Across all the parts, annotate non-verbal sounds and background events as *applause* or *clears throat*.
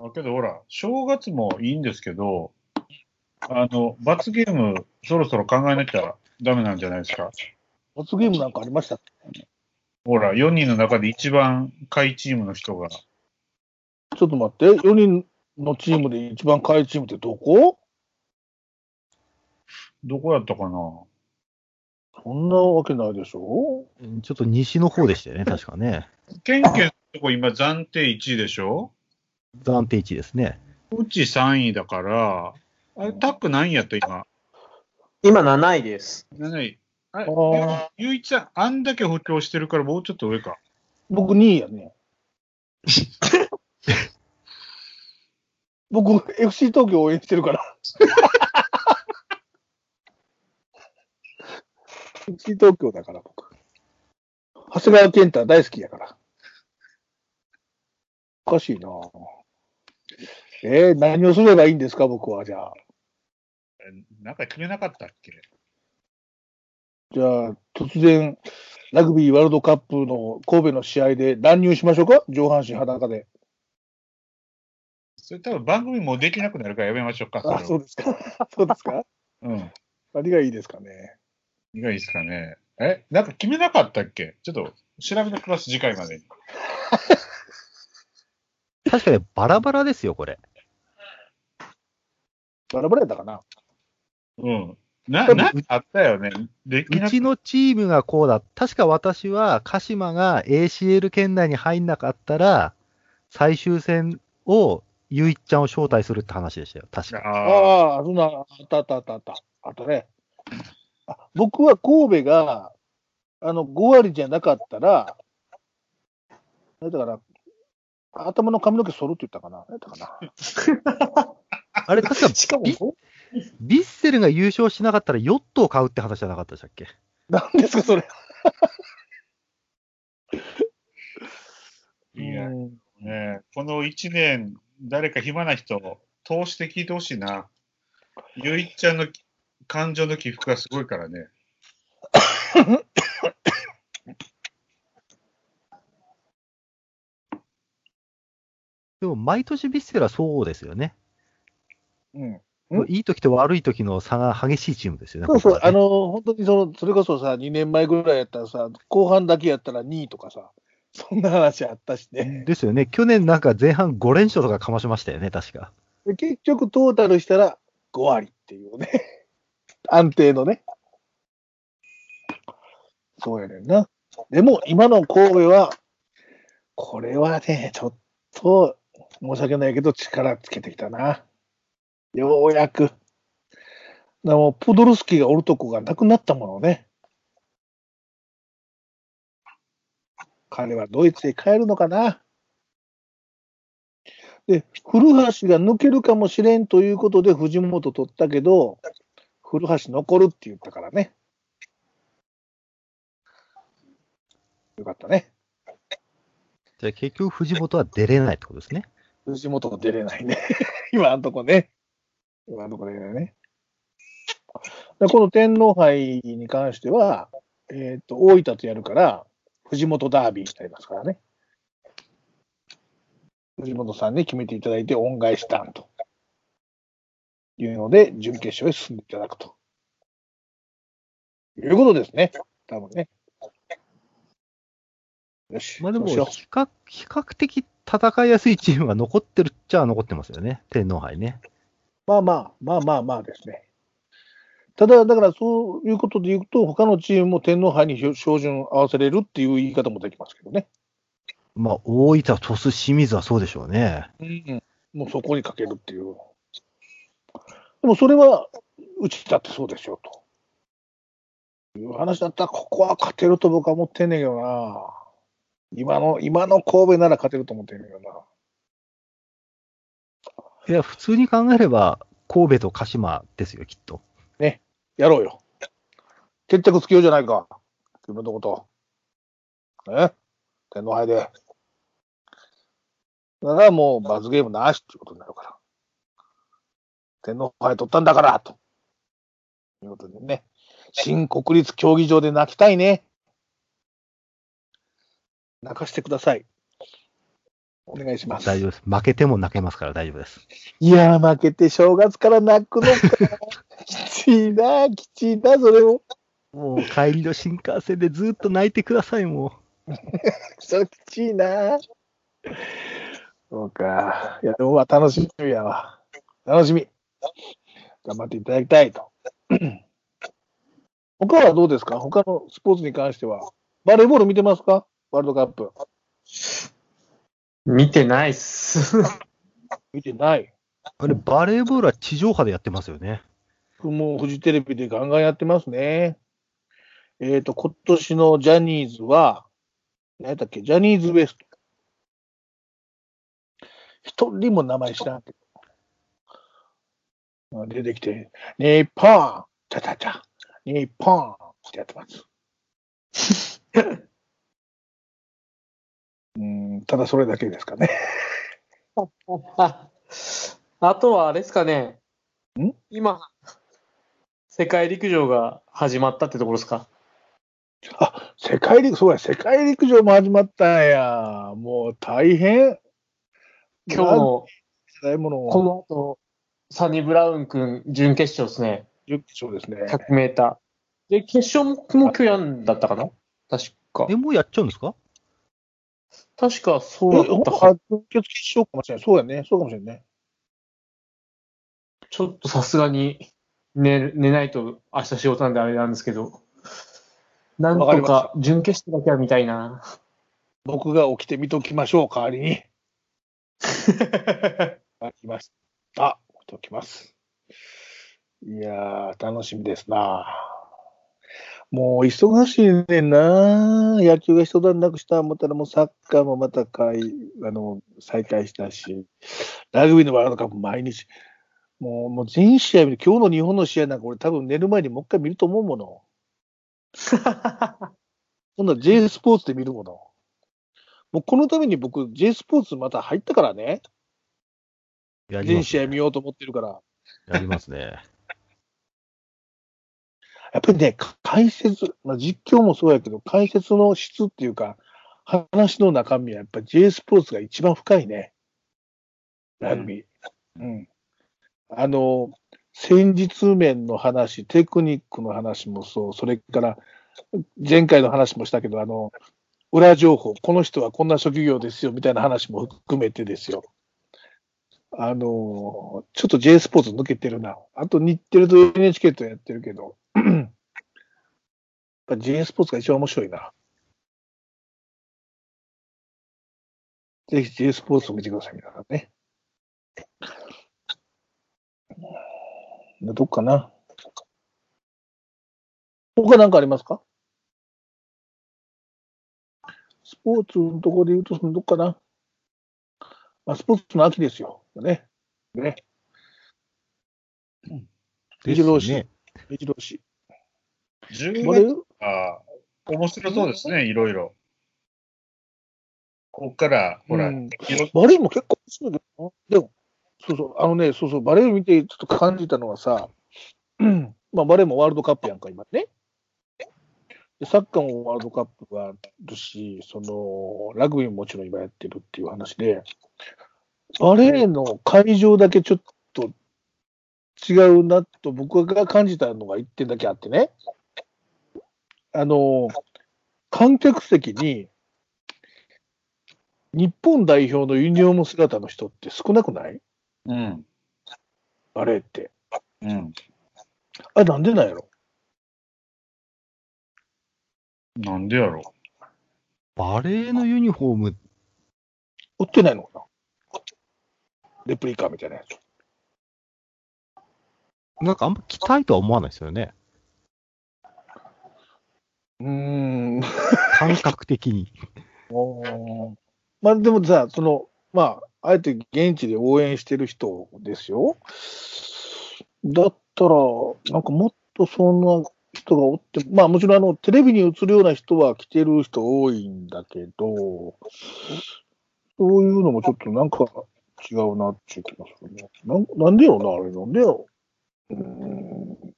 だけどほら、正月もいいんですけど、あの、罰ゲームそろそろ考えなきゃダメなんじゃないですか？罰ゲームなんかありましたっけ？ほら、4人の中で一番下位チームの人が、ちょっと待って、4人のチームで一番下位チームってどこ？どこやったかな？そんなわけないでしょ？ちょっと西の方でしたよね、確かね。ケンケンのとこ今暫定1位でしょ？暫定1位ですね。うち3位だから、あれ、タック何位やった今？今7位です。7位。あれゆういちさん、あんだけ補強してるからもうちょっと上か。僕2位やね。*laughs* 僕、FC 東京応援してるから。*laughs* FC 東京だから、僕。長谷川健太大好きやから。おかしいなぁえー、何をすればいいんですか、僕は。じゃあ。えなんか決めなかったっけ？じゃあ、突然、ラグビーワールドカップの神戸の試合で乱入しましょうか？上半身裸で。それ多分番組もうできなくなるからやめましょうか。あ、そうですか。*laughs* そうですか？うん。何がいいですかね？いかがいいですかね？えなんか決めなかったっけ？ちょっと調べてます、次回までに。*laughs* 確かにバラバラですよ、これ。バラバラやったかなうん。な、なんかあったよね。できなくうちのチームがこうだ。確か私は、鹿島が ACL 圏内に入んなかったら、最終戦を、ゆいっちゃんを招待するって話でしたよ。確か。あああ、そんな、あったあったあったあった。あったね。あ僕は神戸が、あの、5割じゃなかったら、何だから、頭の髪の毛剃るって言ったかな？何だったかな？*laughs* あれ、確かしかも、ビビッセルが優勝しなかったらヨットを買うって話じゃなかったでしたっけ？何ですか、それ。いやうんね、この1年、誰か暇な人、通して聞いてほしいな。ゆいっちゃんの感情の起伏がすごいからね。*laughs* でも、毎年ビッセルはそうですよね。うん。いい時と悪い時の差が激しいチームですよね。そうそう、ここはねあの、本当にその、それこそさ、2年前ぐらいやったらさ、後半だけやったら2位とかさ、そんな話あったしね。ですよね。去年なんか前半5連勝とかかましましたよね、確か。で結局トータルしたら5割っていうね。*laughs* 安定のね。そうやねんな。でも今の神戸は、これはね、ちょっと申し訳ないけど力つけてきたな。ようやく。でもプドルスキーがおるとこがなくなったものね。彼はドイツへ帰るのかな。で、古橋が抜けるかもしれんということで藤本取ったけど、古橋残るって言ったからね。よかったね。じゃあ結局藤本は出れないってことですね。藤本が出れないね。*laughs* 今のとこね。今のとこ出れないね。でこの天皇杯に関しては、えっ、と、大分とやるから、藤本ダービーになりますからね。藤本さんに決めていただいて恩返しターンというので、準決勝へ進んでいただくと。いうことですね。多分ね。よし。まあでも比較、比較的戦いやすいチームが残ってるっちゃ残ってますよね。天皇杯ね。うまあまあ、まあまあまあですね。ただ、だからそういうことで言うと、他のチームも天皇杯に照準合わせれるっていう言い方もできますけどね。まあ大分、鳥栖、清水はそうでしょうね。うん、もうそこにかけるっていう。でもそれは、うちだってそうですよ、という話だったら、ここは勝てると僕は思ってんねんけどな。今の、今の神戸なら勝てると思ってんねんけどな。いや、普通に考えれば、神戸と鹿島ですよ、きっと。やろうよ。決着つけようじゃないか。自分のこと。ね天皇杯で。だからもう罰ゲームなしっていうことになるから。天皇杯取ったんだから、ということでね。新国立競技場で泣きたいね。泣かしてください。お願いします。大丈夫です。負けても泣けますから大丈夫です。いやー、負けて正月から泣くのか。きついな、きついな、それも。もう帰りの新幹線でずっと泣いてください、も *laughs* それきついな。そうか。いや、でもまあ楽しみやわ。楽しみ。頑張っていただきたいと。*clears throat* 他はどうですか？他のスポーツに関しては。バレーボール見てますか？ワールドカップ。見てないっす。*laughs* 見てない。う。あれ、バレーボールは地上波でやってますよね。もうフジテレビでガンガンやってますね。えっ、と、今年のジャニーズは、何やったっけ？ジャニーズ WEST。一人も名前知らんけど。出てきて、日本チャチャチャ日本ってやってます。*laughs* うん、ただそれだけですかね。あ *laughs* あとはあれですかね。ん？今、世界陸上が始まったってところですか？あ、世界陸、そうや、世界陸上も始まったんや。もう大変。今日の、この後、サニブラウン君、準決勝ですね。準決勝ですね。100メーター。で、決勝も今日やんだったかな？確かえ、。もうやっちゃうんですか？確かそうだったか。あ準決勝かもしれない。そうやね。そうかもしれないね。ちょっとさすがに寝寝ないと明日仕事なんであれなんですけど、なんとか準決勝だけは見たいな。僕が起きて見ときましょう、代わりに。*laughs* あきました。見ときます。いやー、楽しみですな。もう忙しいねんな。野球が一段落した思ったらもうサッカーもまたかいあの再開したし、ラグビーのワールドカップ毎日。もうもう全試合見る、今日の日本の試合なんか俺多分寝る前にもう一回見ると思うもの。*laughs* 今度は J スポーツで見るもの。もうこのために僕 J スポーツまた入ったからね。全やります、試合見ようと思ってるから。やりますね。やっぱりね、か解説、まあ、実況もそうやけど、解説の質っていうか、話の中身はやっぱり J スポーツが一番深いね。ラグビー。うん。あの、戦術面の話、テクニックの話もそう、それから、前回の話もしたけど、あの、裏情報、この人はこんな職業ですよ、みたいな話も含めてですよ。あの、ちょっと J スポーツ抜けてるな。あと日テレと NHK とやってるけど、やっぱ J スポーツが一番面白いな。ぜひ J スポーツを見てください、皆さんね。どっかな。他何かありますか？スポーツのところで言うと、そのどっかな。まあ、スポーツの秋ですよ。ね。ね。目白押し。ね。目白押し。10バレ月は面白そうですね、いろいろ。ここから、ほら、うんバレーも結構面白いけどな。でも、そうそう、あのね、そうそう、バレー見てちょっと感じたのはさ、う *clears throat* んまあ、バレーもワールドカップやんか、今ね。でサッカーもワールドカップがあるし、その、ラグビーももちろん今やってるっていう話で、バレーの会場だけちょっと違うなと僕が感じたのが一点だけあってね。あの、観客席に、日本代表のユニフォーム姿の人って少なくない？うん。バレーって。うん。あれなんでなんやろ？なんでやろ？バレーのユニフォーム、売ってないのかな？レプリカみたいなやつ。なんかあんま着たいとは思わないですよね。うーん。感覚的に。*laughs* おーまあでもさ、その、まあ、あえて現地で応援してる人ですよ。だったら、なんかもっとそんな人がおって、まあもちろんあの、テレビに映るような人は来てる人多いんだけど、そういうのもちょっとなんか違うなっていう気がするね。なんなんでよな、あれなんでよ。うーん。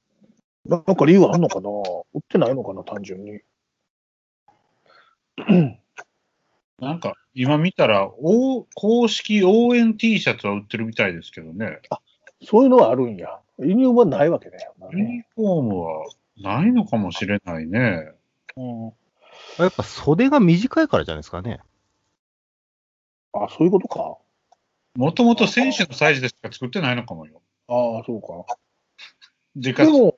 ななんか理由あんのかな？売ってないのかな、単純に。*clears throat* なんか、今見たら、お公式応援 T シャツは売ってるみたいですけどね。そういうのはあるんや。ユニフォームはないわけだよなユニフォームはないのかもしれないね。うん。やっぱ袖が短いからじゃないですかね。あ、そういうことか。もともと選手のサイズでしか作ってないのかもよ。ああ、そうか。でも、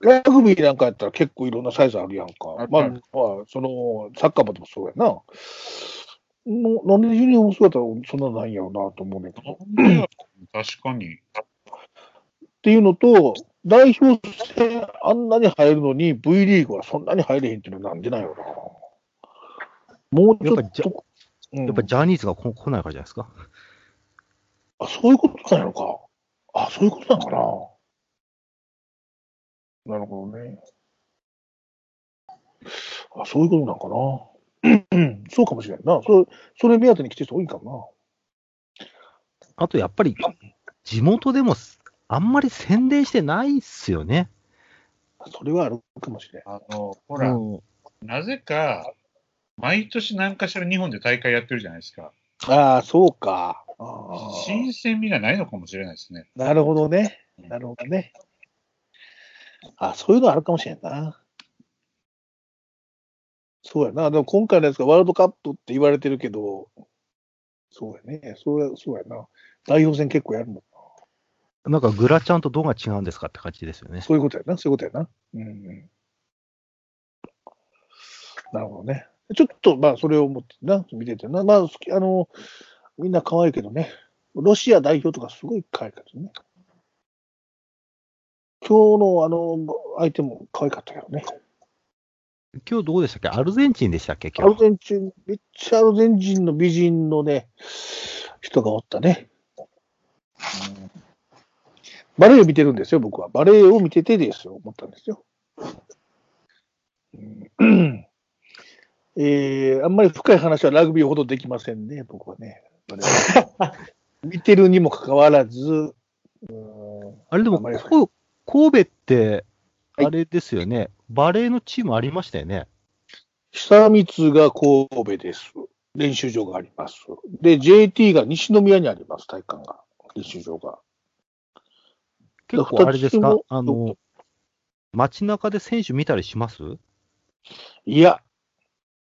ラグビーなんかやったら結構いろんなサイズあるやんかまあ、まあ、その、サッカーもでもそうやな。のなんでユニフォーム姿はそんなないんやろうなと思うねんけど。っ確かに。ていうのと、代表戦あんなに入るのに V リーグはそんなに入れへんっていうのはなんでなんやろな。もうちょやっと、うんやっぱジャニーズがこ来ないからじゃないですか。あ、そういうことなのか。あ、そういうことなのかな。なるほどね。あ、そういうことなのかな。う *clears throat* んそうかもしれんな。それ、それ目当てに来てる人多いんかもあとやっぱり、地元でもあんまり宣伝してないっすよね。な。それはあるかもしれん。あの、ほら、うんなぜか、毎年何かしら日本で大会やってるじゃないですか。ああ、そうか。新鮮味がないのかもしれないですね。なるほどね。なるほどね。あ、そういうのあるかもしれんな。そうやな。でも今回のやつがワールドカップって言われてるけど、そうやね。そうや、そうやな。代表戦結構やるもんな。なんかグラちゃんとどうが違うんですかって感じですよね。そういうことやな。そういうことやな。うんうん。なるほどね。ちょっと、まあ、それを思ってな、見ててな。まあ、好きあの、みんな可愛いけどね。ロシア代表とかすごい可愛かったね。今日のあの、相手も可愛かったけどね。今日どうでしたっけ？アルゼンチンでしたっけ？アル。ゼンチン、めっちゃアルゼンチンの美人のね、人がおったね。うんバレエを見てるんですよ、僕は。バレエを見ててですよ、思ったんですよ。うんえーあんまり深い話はラグビーほどできませんね、僕はね。バレエは見てるにもかかわらず、うんあれでも、あんまりこ神戸って、はいあれですよね、バレーのチームありましたよね。久光が神戸です。練習場があります。で、JT が西宮にあります、体育館が。練習場が。結構あれですか？あの、街中で選手見たりします？いや、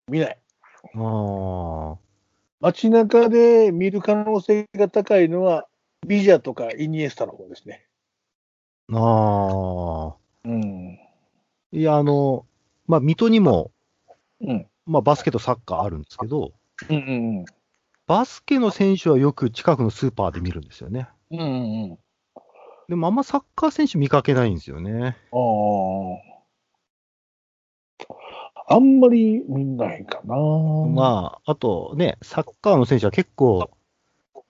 見ない。ああ。街中で見る可能性が高いのは、ビジャとかイニエスタの方ですね。ああ。うん。いや、あの、まあ、水戸にも、うん。まあ、バスケとサッカーあるんですけど、うんうんバスケの選手はよく近くのスーパーで見るんですよね。うん。うんうんうん。でもあんまサッカー選手見かけないんですよね。ああ。あんまり見ないかな。まあ、あとね、サッカーの選手は結構、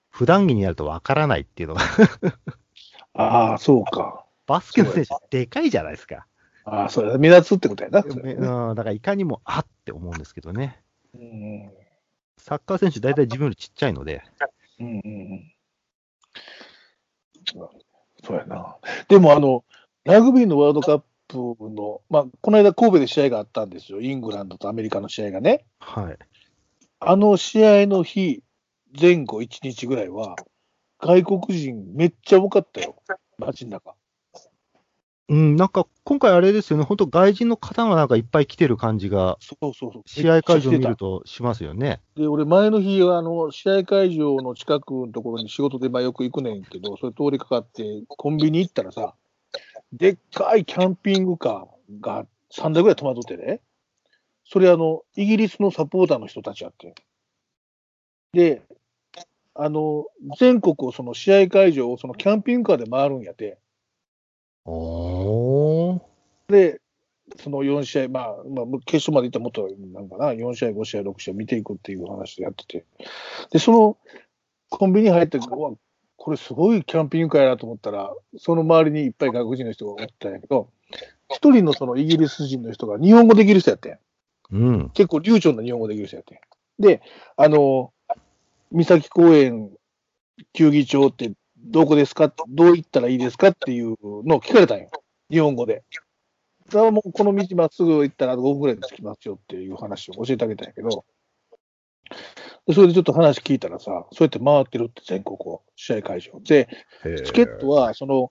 普段着になるとわからないっていうのが、ああ、そうか。バスケの選手でかいじゃないですか。ああ、それ目立つってことやな。うん、だからいかにも、あって思うんですけどね。うんサッカー選手大体自分よりちっちゃいので、うんうんうん。そうやな。でも、あの、ラグビーのワールドカップの、まあ、この間神戸で試合があったんですよ。イングランドとアメリカの試合がね。はい。あの試合の日、前後1日ぐらいは、外国人めっちゃ多かったよ。街の中。うん、なんか今回あれですよね、本当外人の方がなんかいっぱい来てる感じが、そうそうそう。試合会場見るとしますよね。たで、俺前の日は、あの、試合会場の近くのところに仕事でまあよく行くねんけど、それ通りかかって、コンビニ行ったらさ、でっかいキャンピングカーが3台ぐらい止まっとってね。それあの、イギリスのサポーターの人たちやって。で、あの、全国をその試合会場をそのキャンピングカーで回るんやて。で、その4試合、まあ、まあ、決勝まで行ったらもっとなんかな、4試合、5試合、6試合見ていくっていう話でやってて。で、そのコンビニ入って、これすごいキャンピングカーやなと思ったら、その周りにいっぱい外国人の人がおったんやけど、一人のそのイギリス人の人が日本語できる人やってん。うん。結構流暢な日本語できる人やってん。で、あの、三崎公園球技場ってどこですか？どう行ったらいいですか？っていうのを聞かれたんよ。日本語で。それはもうこの道まっすぐ行ったら5分ぐらいで着きますよっていう話を教えてあげたんやけど、でそれでちょっと話聞いたらさ、そうやって回ってるって全国を、試合会場。で、チケットは、その、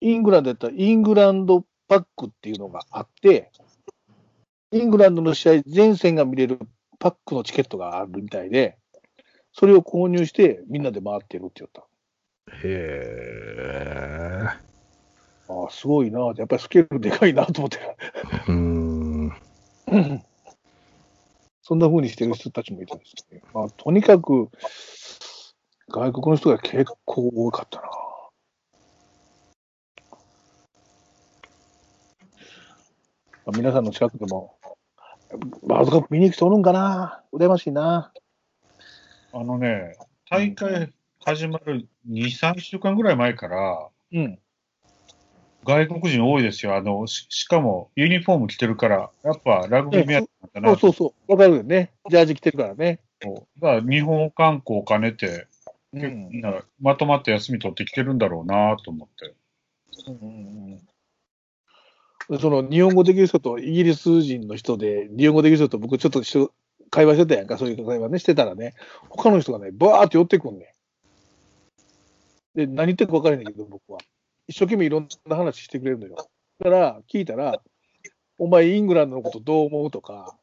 イングランドやったらイングランドパックっていうのがあって、イングランドの試合全戦が見れるパックのチケットがあるみたいで、それを購入してみんなで回ってるって言った。へえ。ああ、すごいな。やっぱりスケールでかいなと思って。うーん。*laughs* そんな風にしてる人たちもいたんですね。まあ、とにかく、外国の人が結構多かったな。まあ皆さんの近くでも、ワールドカップ見に行く人おるんかな羨ましいな。あのね、大会始まる2、3週間ぐらい前から、うん。外国人多いですよ。あの、ししかもユニフォーム着てるから、やっぱラグビー目当てなんだなそうそうそう。わかるよね。ジャージ着てるからね。と。だから日本観光を兼ねて、うん結構みんなまとまって休み取ってきてるんだろうなと思って。うんうんうん、その日本語できる人とイギリス人の人で、日本語できる人と僕ちょっと会話してたやんか、そういう会話ね、してたらね、他の人がね、バーって寄ってくんねん。で、何言ってるか分からへんねんけど、僕は。一生懸命いろんな話してくれるのよ。だから、聞いたら、お前イングランドのことどう思うとか、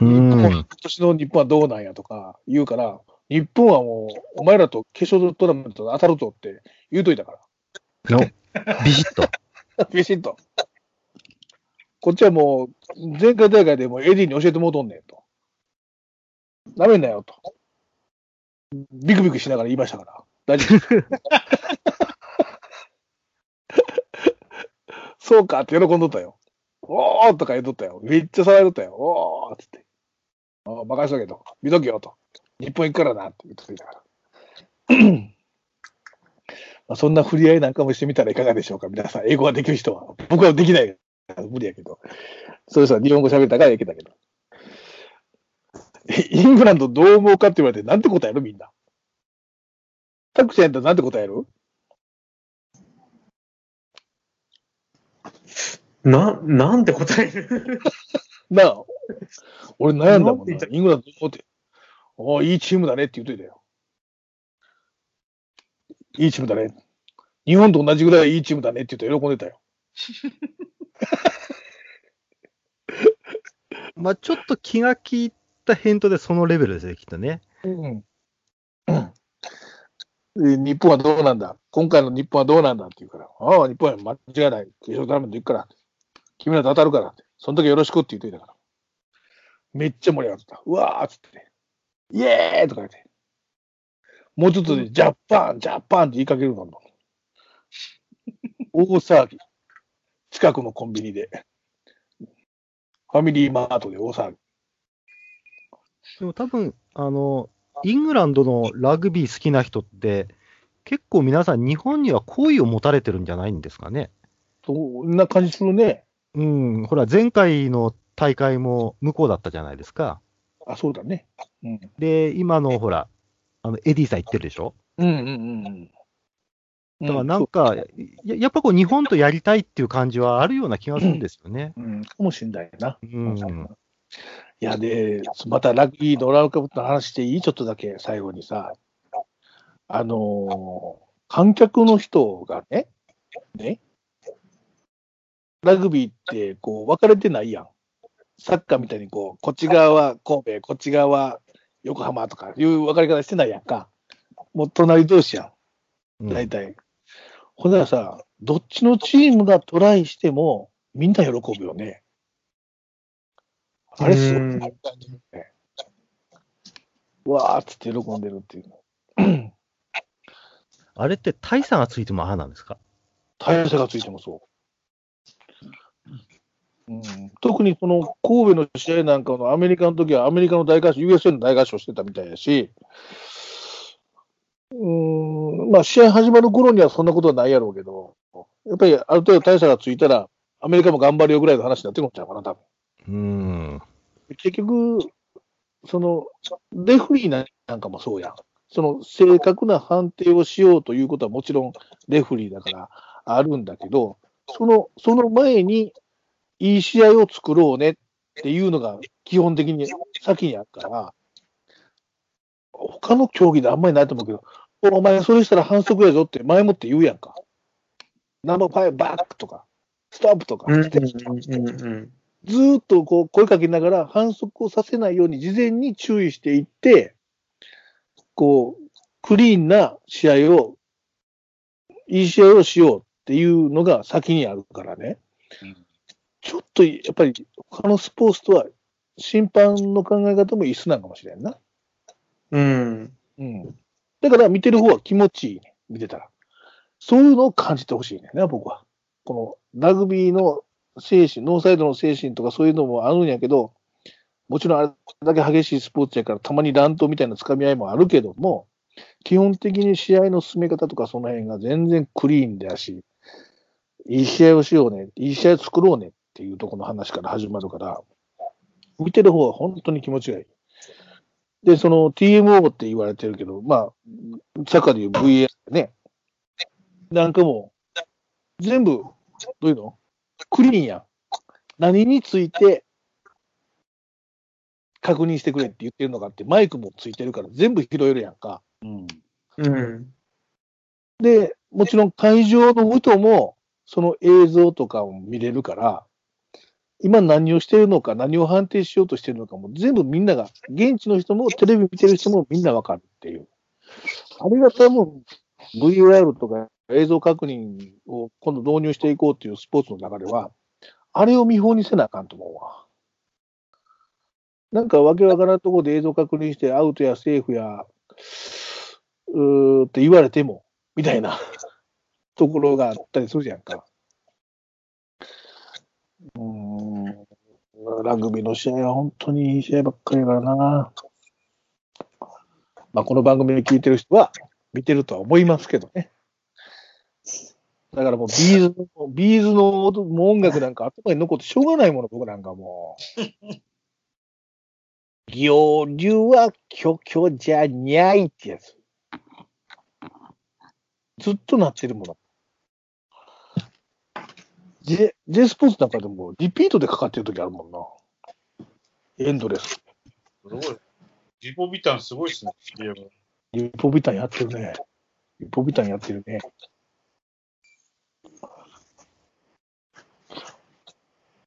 うん。今年の日本はどうなんやとか言うから、日本はもう、お前らと決勝トーナメントで当たるぞって言うといたから。のビシッと。*laughs* ビシッと。こっちはもう、前回大会でもうエディに教えてもうとんねんと。ダメんなよと。ビクビクしながら言いましたから。大丈夫。そうかって喜んどったよ。おーとか言うとったよ。めっちゃ騒いどったよ。おーっつって。あ任しとけと。見とけよと。日本行くからなって言ってたから。*clears throat* まあそんな振り合いなんかもしてみたらいかがでしょうか、皆さん。英語ができる人は。僕はできない無理やけど。そういう人は日本語喋ったからいけたけど。イングランドどう思うかって言われて、なんて答えるみんな。タクちゃんやったらなんて答える？な、なんて答える？なあ。俺悩んだもんな。イングランドって。おおいいチームだねって言っといたよ。いいチームだね。日本と同じぐらいいいチームだねって言うと喜んでたよ。*laughs* まあちょっと気が利いた返答でそのレベルですよ、きっとね。うん。で日本はどうなんだ？今回の日本はどうなんだって言うから、ああ、日本は間違いない。決勝トーナメント行くから。君らと当たるから。その時よろしくって言っといたから。めっちゃ盛り上がってた。うわーっつって。イエーイとか言って。もうちょっとでジャパン、ジャパンって言いかけるのも。大騒ぎ。近くのコンビニで。ファミリーマートで大騒ぎ。でも多分、あの、イングランドのラグビー好きな人って、結構皆さん日本には好意を持たれてるんじゃないんですかね？そんな感じするね。うん、ほら、前回の大会も向こうだったじゃないですか。あ、そうだね。うん。で、今のほら、あの、エディさん言ってるでしょ？うんうんうんうん。だからなんか、ややっぱこう日本とやりたいっていう感じはあるような気がするんですよね。うん、うんかもしんないな。うん。いや、で、またラグビーのワールドカップの話していい？ちょっとだけ最後にさ、あのー観客の人がね、ね、ラグビーってこう分かれてないやん。サッカーみたいにこう、こっち側は神戸、こっち側は横浜とかいう分かり方してないやんか。もう隣同士やん。うん大体。ほんならさ、どっちのチームがトライしても、みんな喜ぶよね。あれすごいうんね。わーっつって喜んでるっていう。あれって大差がついてもああなんですか？大差がついてもそう。うん、特にその神戸の試合なんかのアメリカの時はアメリカの大合唱、USA の大合唱してたみたいやし、うーん、まあ試合始まる頃にはそんなことはないやろうけど、やっぱりある程度大差がついたら、アメリカも頑張るよぐらいの話になってくるんちゃうかな、多分。うん。結局、その、レフリーなんかもそうやん。その正確な判定をしようということはもちろんレフリーだからあるんだけど、その、その前にいい試合を作ろうねっていうのが基本的に先にあるから、他の競技であんまりないと思うけど、お前それしたら反則やぞって前もって言うやんか。ナンバーファイブバックとか、ストップとか、うんずうんうんーっとこう声かけながら反則をさせないように事前に注意していって、こう、クリーンな試合を、いい試合をしようっていうのが先にあるからね。うんちょっとやっぱり他のスポーツとは審判の考え方も一緒なのかもしれんな。うん。うん。だから見てる方は気持ちいいね。見てたら。そういうのを感じてほしいね僕は。このラグビーの精神、ノーサイドの精神とかそういうのもあるんやけど、もちろんあれだけ激しいスポーツやからたまに乱闘みたいな掴み合いもあるけども、基本的に試合の進め方とかその辺が全然クリーンだし、いい試合をしようね、いい試合作ろうねっていうところの話から始まるから、見てる方は本当に気持ちがいい。で、その TMO って言われてるけど、まあ、サッカーでいう VA ね。なんかも、全部、どういうの？クリーンやん。何について確認してくれって言ってるのかって、マイクもついてるから全部拾えるやんか。うん。うん。で、もちろん会場の人も、その映像とかを見れるから、今何をしてるのか、何を判定しようとしてるのかも全部みんなが、現地の人もテレビ見てる人もみんなわかるっていう。あれが多分 VAR とか映像確認を今度導入していこうっていうスポーツの中では、あれを見本にせなあかんと思うわ。なんかわけわからんところで映像確認してアウトやセーフや、うーって言われても、みたいな *laughs* ところがあったりするじゃんか。うーん、ラグビーの試合は本当にいい試合ばっかりやからな。まあ、この番組で聞いてる人は見てるとは思いますけどね。だからもう B'z の、 B'z の音楽なんか頭に残ってしょうがないもの、僕なんかもう。ゴールはここじゃないってやつ。ずっとなってるもの。J、J スポーツなんかでもリピートでかかってる時あるもんな。エンドレス。すごい。リポビタンすごいっすね。リポビタンやってるね。リポビタンやってるね。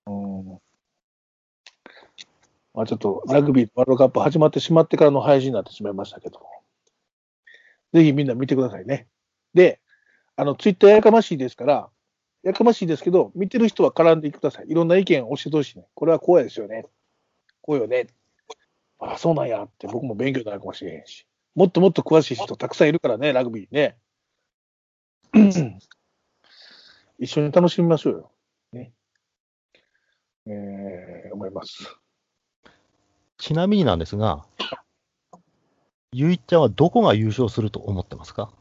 うん。まあちょっとラグビーワールドカップ始まってしまってからの配信になってしまいましたけど、ぜひみんな見てくださいね。で、あの、ツイッターやかましいですから、やかましいですけど、見てる人は絡んでください。いろんな意見を教えてほしいね。これはこうやですよね。こうよね。あ、そうなんやって僕も勉強になるかもしれへんし。もっともっと詳しい人たくさんいるからね、ラグビーね。*clears throat* 一緒に楽しみましょうよ。ね。えー、思います。ちなみになんですが、ゆいちゃんはどこが優勝すると思ってますか？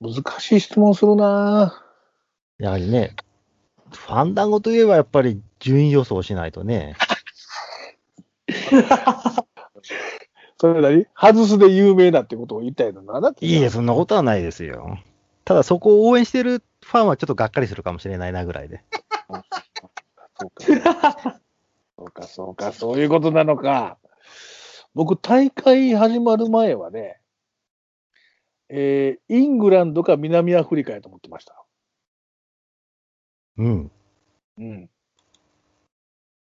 難しい質問するなやはりね、ファンダンゴといえばやっぱり順位予想しないとね。*laughs* それなり外すで有名だってことを言いたいの？な。だっていいえ、そんなことはないですよ。ただそこを応援してるファンはちょっとがっかりするかもしれないなぐらいで。*laughs* そうか。そうか、そうか、そういうことなのか。僕、大会始まる前はね、えー、イングランドか南アフリカやと思ってました。うん。うん。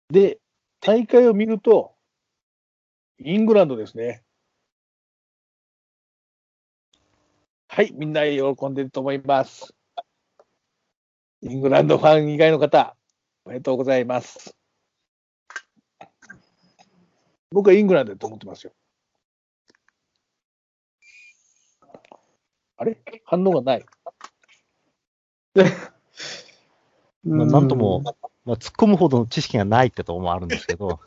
で、大会を見ると、イングランドですね。はい、みんな喜んでると思います。イングランドファン以外の方、おめでとうございます。僕はイングランドだと思ってますよ。あれ？反応がない。*laughs* まあ、なんとも、まあ、突っ込むほどの知識がないってとこもあるんですけど、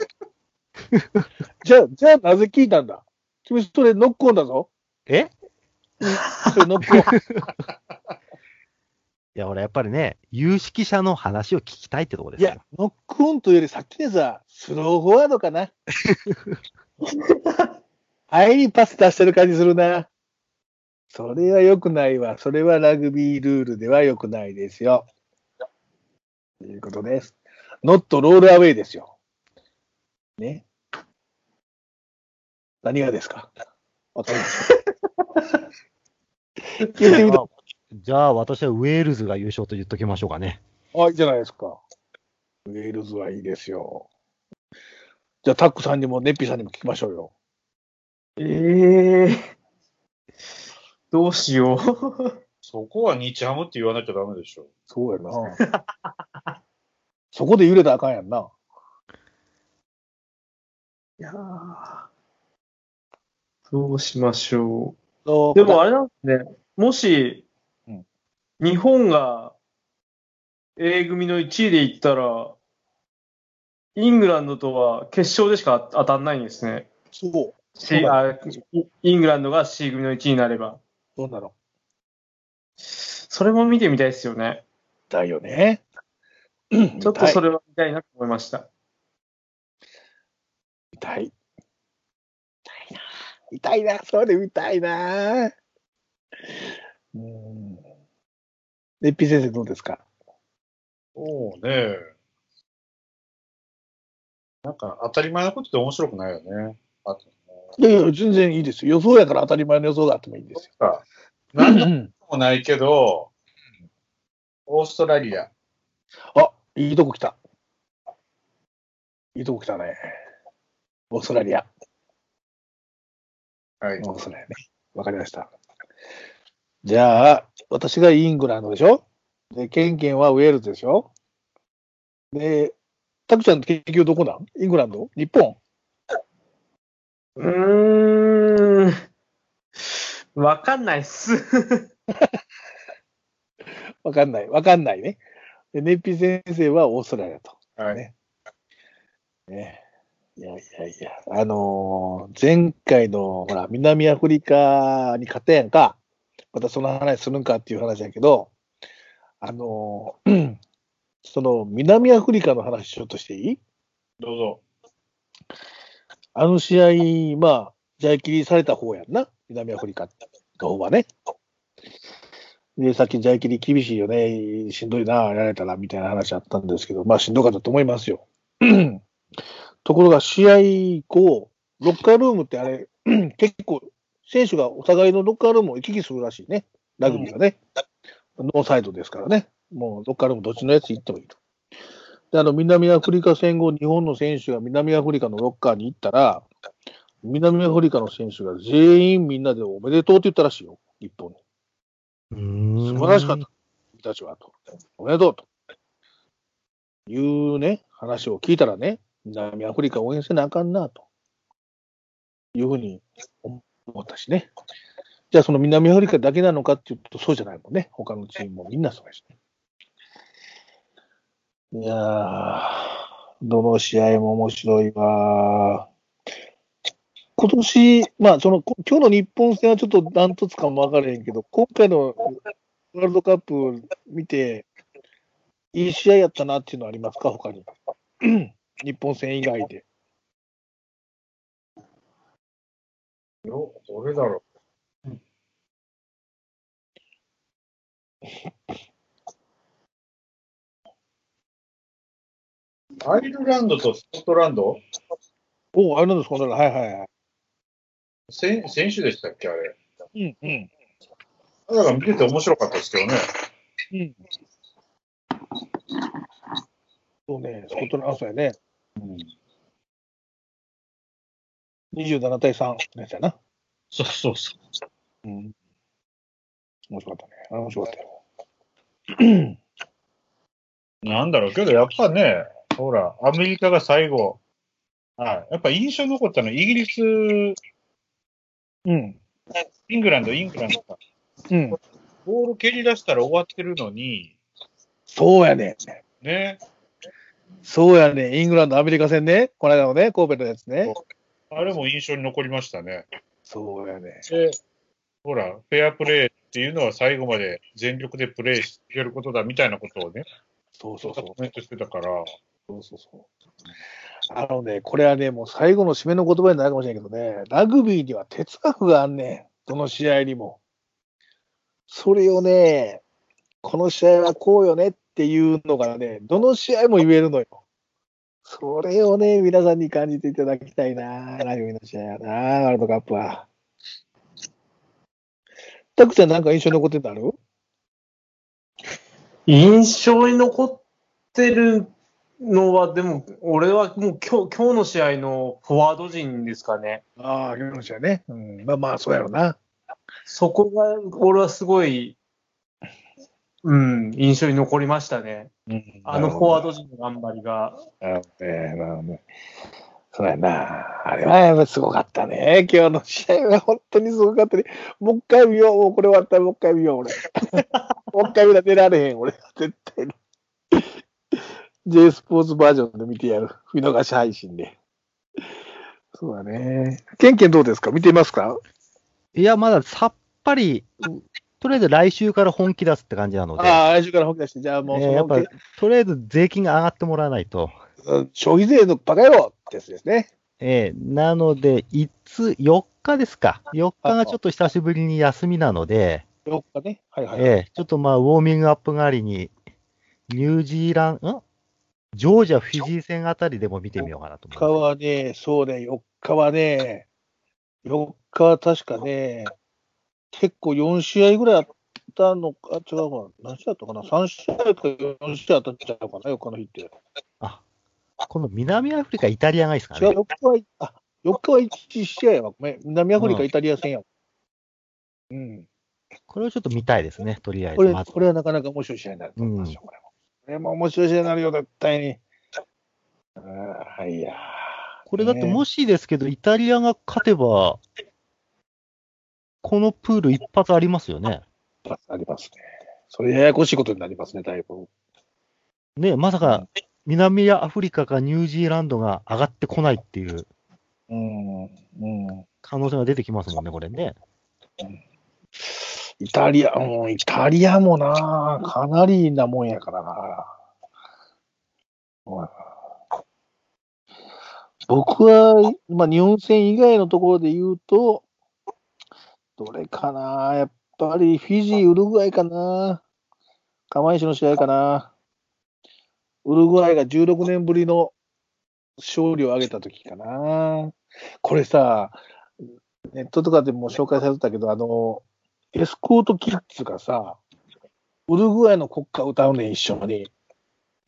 *laughs* じゃあ、じゃあなぜ聞いたんだ？君それノックオンだぞ。え？それノックオン。*laughs* いや、俺やっぱりね、有識者の話を聞きたいってとこですよいや。、ノックオンというよりさっきのさ、スローフォワードかな。*laughs* 入りパス出してる感じするな。それは良くないわ。それはラグビールールでは良くないですよ。ということです。ノットロールアウェイですよ。ね。何がですか？わかりました。*laughs* 言ってみた。じゃあ、私はウェールズが優勝と言っときましょうかね。あ、いいじゃないですか。ウェールズはいいですよ。じゃあ、タックさんにもネッピーさんにも聞きましょうよ。ええどうしよう。そこは日ハムって言わなきゃダメでしょ。そうやな。*laughs* そこで揺れたらあかんやんな。いやーどうしましょそうう。でもあれなんですね。もしうん、日本が A 組の1位でいったら、イングランドとは決勝でしか当たんないんですね。そう。C あイイングランドが C 組の1位になれば。どうなの？それも見てみたいですよね。だよね。ちちょっとそれ。れは見たいなと思いました。痛い。痛いな。痛いな。それ見たいな。うん。ネッピー先生どうですか？そうね。なんか当たり前のことって面白くないよね。あといやいや、全然いいですよ。予想やから当たり前の予想があってもいいんですよ。か、なんでうんもないけど、オーストラリア。あ、いいとこ来た。いいとこ来たね。オーストラリア。はい。オーストラリアね。わかりました。じゃあ、私がイングランドでしょ？で、ケンケンはウェールズでしょ？で、タクちゃん結局どこなん？イングランド？日本？うーん。わかんないっす。*laughs* わかんない。わかんないね。で、ネッピー先生はオーストラリアと。はい。ねね。いやいやいや、あのー前回の、ほら、南アフリカに勝ったやんか。またその話するんかっていう話やけど、あのー *clears throat* その南アフリカの話ちょっとしていい？どうぞ。あの試合、まあ、試合切りされた方やんな？南アフリカの方はね。で、さっき試合切り厳しいよね。しんどいな、やられたら、みたいな話あったんですけど、まあ、しんどかったと思いますよ。*clears throat* ところが、試合以降、ロッカールームってあれ、*clears throat* 結構、選手がお互いのロッカールームを行き来するらしいね。ラグビーはね。ノーサイドですからね。もう、ロッカールームどっちのやつ行ってもいいと。で、あの、南アフリカ戦後、日本の選手が南アフリカのロッカーに行ったら、南アフリカの選手が全員みんなでおめでとうって言ったらしいよ、日本に。うーん素晴らしかった。君たちはと。おめでとうと。いうね、話を聞いたらね、南アフリカ応援せなあかんなと。いうふうに思思ったしね。じゃあその南アフリカだけなのかっていうとそうじゃないもんね。他のチームもみんなそうですね。いやー、どの試合も面白いわ今年、まあその、今日の日本戦はちょっとダントツかも分からへんけど、今回のワールドカップ見て、いい試合やったなっていうのはありますか、他に。*clears throat* 日本戦以外で。よ、どれだろう。アイルランドとスコットランド？おあれなんですか、ね、はいはいはい。選選手でしたっけ、あれ？うんうん。だから見てて面白かったですけどね。うん。そうね、スコットランド、そうやね。27対3のやつやな。そうそうそう。うん。面白かったね。あれ面白かったよ。*clears throat* なんだろうけど、やっぱね、ほら、アメリカが最後、はい、やっぱ印象に残ったのは、イギリス、うん。イングランド、イングランドか。うん。ボール蹴り出したら終わってるのに、そうやね。ね、そうやね。イングランド、アメリカ戦ね。この間のね、神戸のやつね。あれも印象に残りましたね。そうやね。で、ほら、フェアプレーっていうのは最後まで全力でプレーしてることだみたいなことをね、そうそうそう。コメントしてたから、そうそうそう。あのね、これはね、もう最後の締めの言葉になるかもしれないけどね、ラグビーには哲学があんねん。どの試合にも。それをね、この試合はこうよねっていうのがね、どの試合も言えるのよ。それをね、皆さんに感じていただきたいな、ラグビーの試合やな、ワールドカップは。タクちゃんなんか印象に残ってたの？印象に残ってるのは、でも、俺はもう今日今日の試合のフォワード陣ですかね。ああ、今の試合ね。うん、まあまあ、そうやろな。そこが、俺はすごい、うん、印象に残りましたね。うんあのフォワード陣の頑張りが。なるほどね。なるほどね。そうやな。あれはやっぱすごかったね。今日の試合は本当にすごかったね。もう一回見よう。もうこれ終わったらもう一回見よう、俺。*laughs* もう一回見たら出られへん、俺。絶対に。J スポーツバージョンで見てやる。見逃し配信で。そうだね。ケンケンどうですか？見ていますか？いや、まださっぱり、とりあえず来週から本気出すって感じなので、ああ、来週から本気出して、じゃあもうえーやっぱ、とりあえず税金が上がってもらわないと。消費税のバカ野郎ってやつですね。えーなので、いつ、4日ですか。4日がちょっと久しぶりに休みなので、4日ね。はいはい。えーちょっとまあ、ウォーミングアップ代わりに、ニュージーランド、ん？ジョージア、フィジー戦あたりでも見てみようかなと4日思います。はね、そうね、4日はね、4日は確かね、結構4試合ぐらいあったのか、違うかな、何試合あったかな、3試合とか4試合あったんちゃうかな、4日の日って。この南アフリカ、イタリアがいいですか違う、ね。4日は、あ、4日は1試合やわ、ごめん、南アフリカ、イタリア戦やわ。うん。これをちょっと見たいですね、とりあえず。これ、まずこれはなかなか面白い試合になると思いますよ、これも。これも面白い試合になるよ、絶対に。ああ、はいや。これだってもしですけど、イタリアが勝てば、このプール一発ありますよね。ありますね。それややこしいことになりますね、だいぶ。ね、まさか南アフリカかニュージーランドが上がってこないっていううん。うん。可能性が出てきますもんね、これね。イタリア、うん、イタリアもな、かなりなもんやからな。うん僕は、まあ、日本戦以外のところで言うと、どれかな、やっぱりフィジー、ウルグアイかな、釜石の試合かな。ウルグアイが16年ぶりの勝利を挙げた時かな。これさ、ネットとかでも紹介されてたけど、あの、エスコートキッズがさ、ウルグアイの国歌を歌うねん、一緒に。へ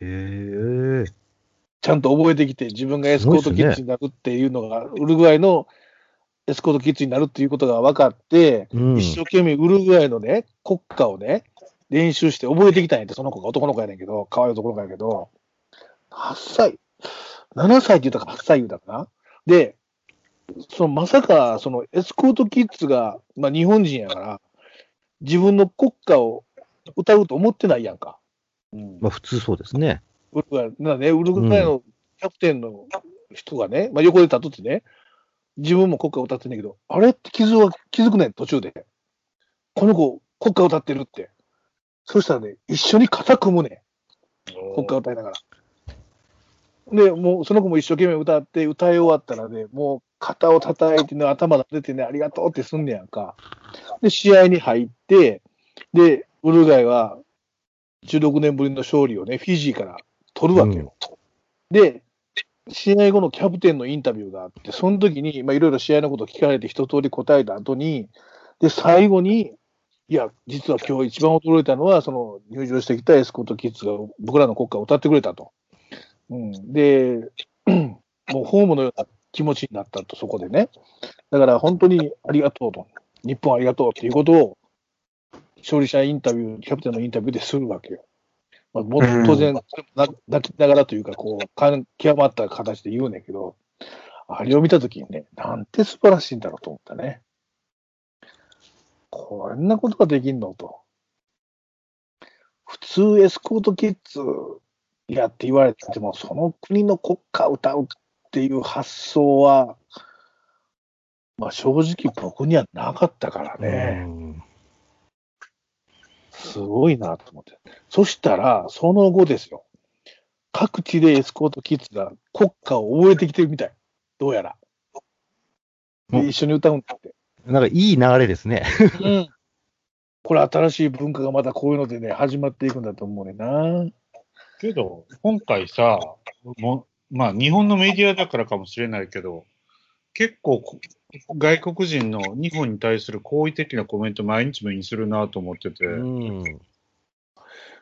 え。ちゃんと覚えてきて、自分がエスコートキッズになるっていうのが、ウルグアイのエスコートキッズになるっていうことが分かって、うん。一生懸命ウルグアイのね、国歌をね、練習して覚えてきたんやって、その子が男の子やねんけど、可愛い男の子やけど、8歳、7歳って言ったか8歳言うたかな。で、そのまさか、そのエスコートキッズが、まあ日本人やから、自分の国歌を歌うと思ってないやんか。うんまあ普通そうですね。ウルグアイ、なね、ウルグアイのキャプテンの人がね、まあ横で立ってね、自分も国歌を歌ってんだけど、あれって気づは気づくねん、途中で。この子、国歌を歌ってるって。そしたらね、一緒に肩組むねん、国歌を歌いながら。で、もうその子も一生懸命歌って、歌い終わったらね、もう肩を叩いてね、頭撫でてね、ありがとうってすんねやんか。で、試合に入って、で、ウルグアイは16年ぶりの勝利をね、フィジーから取るわけよ。で、試合後のキャプテンのインタビューがあって、その時に、まあ、いろいろ試合のことを聞かれて一通り答えた後に、で、最後に、いや、実は今日一番驚いたのは、その入場してきたエスコートキッズが僕らの国歌を歌ってくれたと。うん、で、もうホームのような気持ちになったと、そこでね。だから本当にありがとうと、日本ありがとうっていうことを、勝利者インタビュー、キャプテンのインタビューでするわけよ。まあ、もう当然、な泣きながらというか、こう、感極まった形で言うねんけど、あれを見たときにね、なんて素晴らしいんだろうと思ったね。こんなことができんのと。普通エスコートキッズやって言われても、その国の国歌を歌うっていう発想は、まあ正直僕にはなかったからね。うんすごいなと思って。そしたら、その後ですよ。各地でエスコートキッズが国歌を覚えてきてるみたい。どうやら。一緒に歌うんだって。なんかいい流れですね。うん。これ新しい文化がまたこういうのでね、始まっていくんだと思うねんな。けど、今回さ、もまあ、日本のメディアだからかもしれないけど、結構こ、外国人の日本に対する好意的なコメント毎日目にするなと思ってて、うん。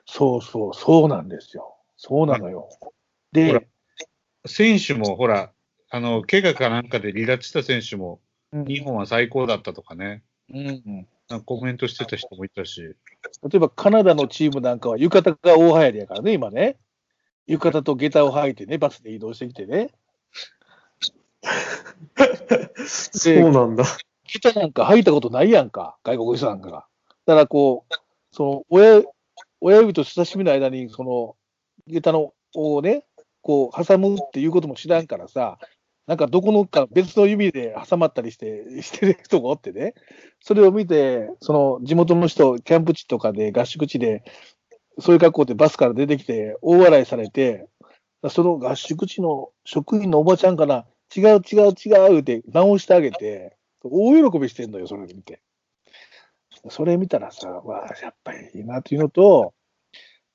そうそう、そうなんですよ。そうなのよ。で、選手もほら、あの、怪我かなんかで離脱した選手も、うん日本は最高だったとかね、うんなんかコメントしてた人もいたし、例えばカナダのチームなんかは浴衣が大流行りやからね、今ね。浴衣と下駄を履いてね、バスで移動してきてね。そうなんだ。下駄なんか履いたことないやんか、外国人なんかが。だからこう、その親、親指と人差し指の間に、その、下駄のをね、こう、挟むっていうことも知らんからさ、なんかどこのか別の指で挟まったりして、してる人がおってね、それを見て、その地元の人、キャンプ地とかで合宿地で、そういう格好でバスから出てきて、大笑いされて、その合宿地の職員のおばちゃんかな、違う違う違うって直してあげて、大喜びしてんのよ、それ見て。それ見たらさ、わあ、やっぱりいいなっていうのと、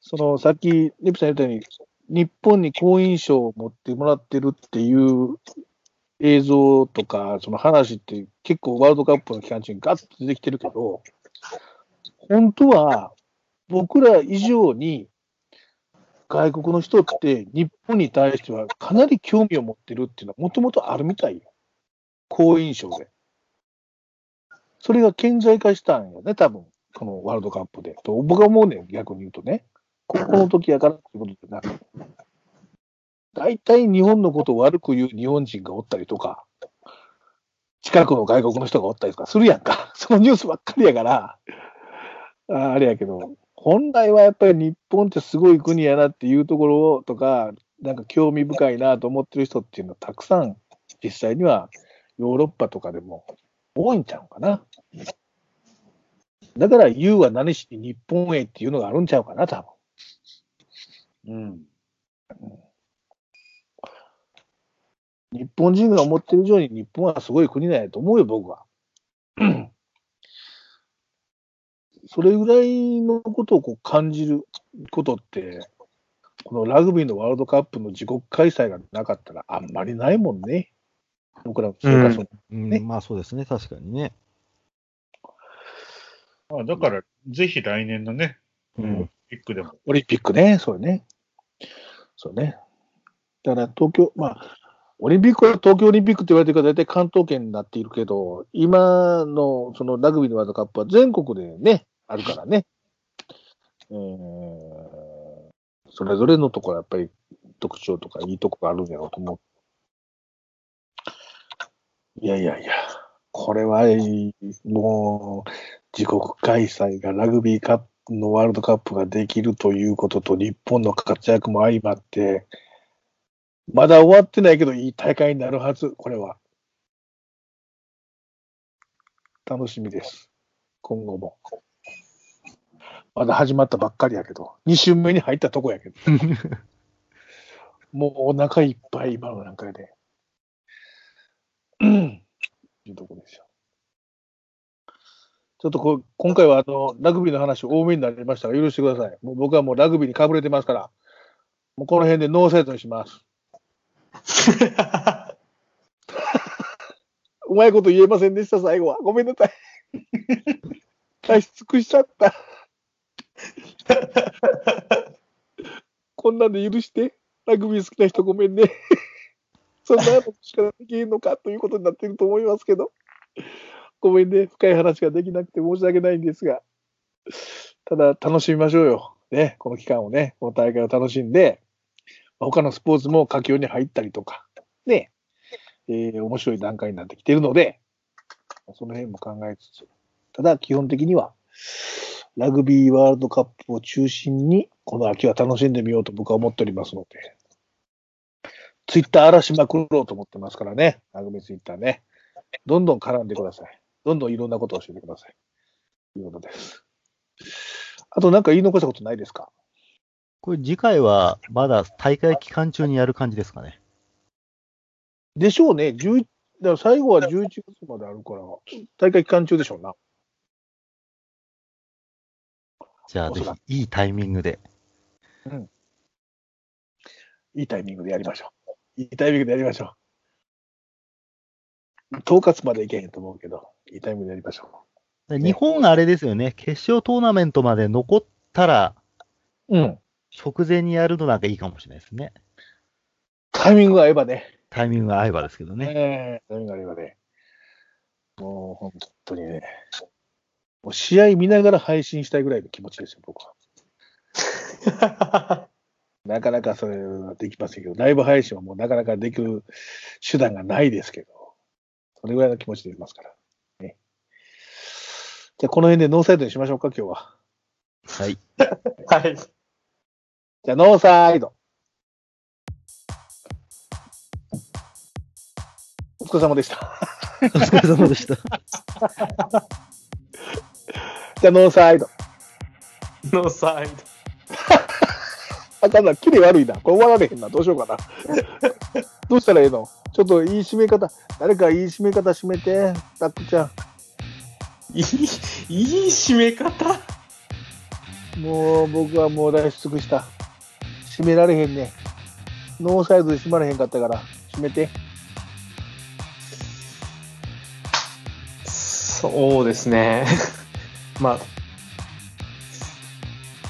そのさっき、ネプさん言ったように、日本に好印象を持ってもらってるっていう映像とか、その話って結構ワールドカップの期間中にガッと出てきてるけど、本当は僕ら以上に外国の人って日本に対してはかなり興味を持ってるっていうのはもともとあるみたいよ。好印象で。それが顕在化したんよね、多分このワールドカップで。と僕は思うねん、逆に言うとね。ここの時やからっていうことでなく。大体日本のことを悪く言う日本人がおったりとか、近くの外国の人がおったりとかするやんか。そのニュースばっかりやから、ああれやけど、本来はやっぱり日本ってすごい国やなっていうところとか、なんか興味深いなと思ってる人っていうのはたくさん実際にはヨーロッパとかでも多いんちゃうかな。だから U は何しに日本へっていうのがあるんちゃうかな、多分。うん。日本人が思ってる以上に日本はすごい国なんやと思うよ、僕は。それぐらいのことをこう感じることって、このラグビーのワールドカップの自国開催がなかったらあんまりないもんね。僕らの生活のうんねまあそうですね、確かにね。まあ、だから、ぜひ来年のね、うん。ピックでも、オリンピックね、そうね。そうね。だから東京、まあ、オリンピックは東京オリンピックって言われてるから大体関東圏になっているけど、今のそのラグビーのワールドカップは全国でね、あるからね。えー、それぞれのところやっぱり特徴とかいいとこがあるんやろうと思う。いやいやいや、これは、もう、自国開催がラグビーカップのワールドカップができるということと日本の活躍も相まって、まだ終わってないけどいい大会になるはず、これは。楽しみです。今後も。まだ始まったばっかりやけど、2週目に入ったとこやけど。もうお腹いっぱい、今の段階で。うん。いうとこですよ。ちょっとこう今回はあのラグビーの話多めになりましたが、許してください。もう僕はもうラグビーにかぶれてますから、もうこの辺でノーサイドにします。*laughs* うまいこと言えませんでした、最後は。ごめんなさい。*laughs* 出し尽くしちゃった。*laughs* こんなんで許して。ラグビー好きな人ごめんね。*laughs* そんなことしかできんのかということになってると思いますけど。ごめんね。深い話ができなくて申し訳ないんですが。ただ、楽しみましょうよ。ね。この期間をね、この大会を楽しんで、他のスポーツも佳境に入ったりとか、ね。えー面白い段階になってきているので、その辺も考えつつ、ただ基本的には、ラグビーワールドカップを中心に、この秋は楽しんでみようと僕は思っておりますので、ツイッター荒らしまくろうと思ってますからね、ラグビーツイッターね。どんどん絡んでください。どんどんいろんなことを教えてください。ということです。あとなんか言い残したことないですか？これ次回はまだ大会期間中にやる感じですかね。でしょうね。11だから最後は11月まであるから、大会期間中でしょうな。じゃあぜひいいタイミングで。いいタイミングでやりましょう。いいタイミングでやりましょう。統括までいけへんと思うけど、いいタイミングでやりましょ日本があれですよね、決勝トーナメントまで残ったら、う。うん。直前にやるのなんかいいかもしれないですね。タイミングが合えばね。タイミングが合えばですけどね。ねえ、タイミングが合えばね。もう本当にね。もう試合見ながら配信したいぐらいの気持ちですよ、僕は。*laughs* なかなかそれはできませんけど、ライブ配信はもうなかなかできる手段がないですけど、それぐらいの気持ちでいますから。ね、じゃあ、この辺でノーサイドにしましょうか、今日は。はい。*laughs* はい。じゃあ、ノーサイド。お疲れ様でした。お疲れ様でした。*laughs* *laughs* じゃあ、ノーサイド。ノーサイド。*laughs* あかんな、キレ悪いな。これ終わられへんな。どうしようかな。*laughs* どうしたらええの？ちょっといい締め方。誰かいい締め方締めて。タックちゃいい、いい締め方？ん。もう僕はもう出し尽くした。締められへんね。ノーサイズで締まれへんかったから、締めて。そうですね。まあ、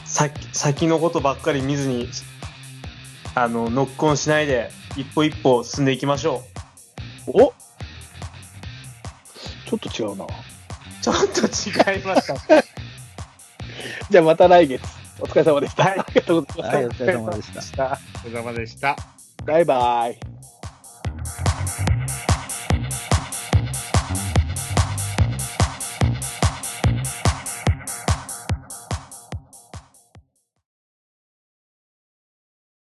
先、先のことばっかり見ずに、あの、ノックオンしないで、一歩一歩進んでいきましょお？ちょっと違うな。う。ちょっと違いました。*laughs* じゃあまた来月。お疲れ様でした。はいありがとうございました。はい、お疲れ様でした。お疲れ様でした。バイバイ。